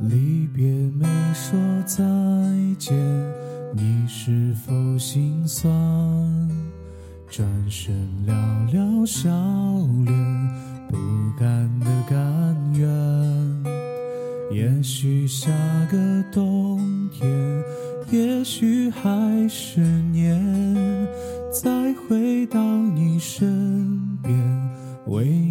离别没说再见，你是否心酸？转身寥寥笑脸，不甘的甘愿。也许下个冬天，也许还是年，再回到你身边，为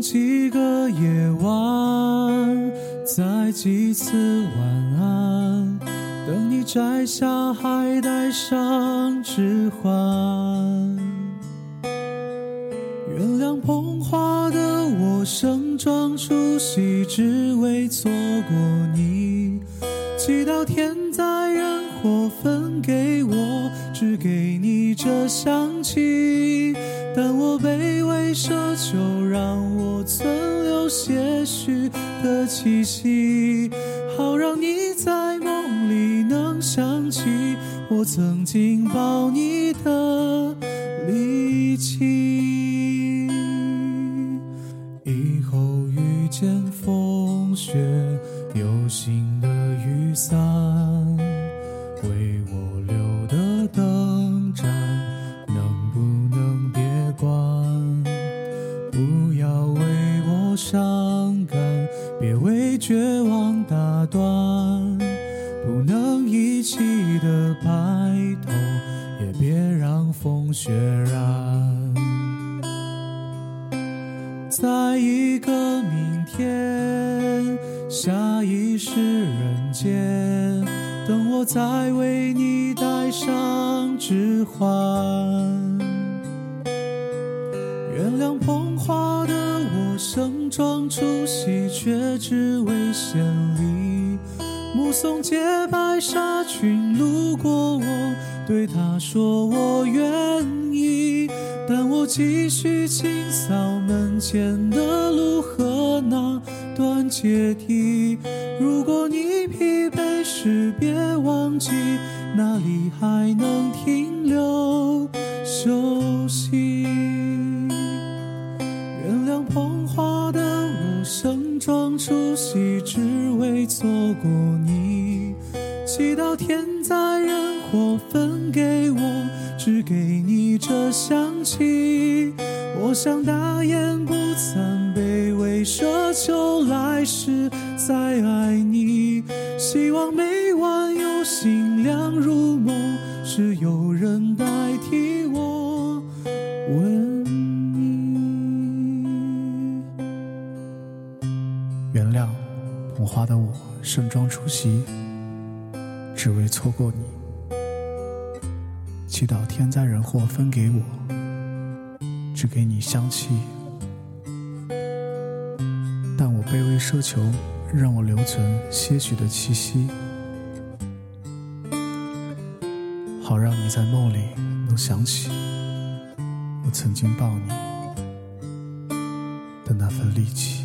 几个夜晚，再几次晚安，等你摘下，还戴上指环。原谅捧花的我，盛装出席，只为错过你。祈祷天灾人祸分给我，只给你这香气。但我卑微奢求，让我存留些许的气息，好让你在梦里能想起我曾经抱你的力气。以后遇见风雪，有心的雨伞，为我留的灯打断。不能一起的白头，也别让风雪染。在一个明天，下一世人间，等我再为你戴上指环。却只为献礼。目送洁白纱裙路过我，对她说我愿意。但我继续清扫门前的路和那段阶梯。如果你疲惫时，别忘记哪里还能停留休息。盛装出席，只为错过你。祈祷天灾人祸分给我，只给你这香气。我想大言不惭，卑微奢求来世再爱你。希望每晚有星亮入梦，是有人原谅捧花的我，盛装出席，只为错过你。祈祷天灾人祸分给我，只给你香气。但我卑微奢求，让我留存些许的气息，好让你在梦里能想起我曾经抱你的那份力气。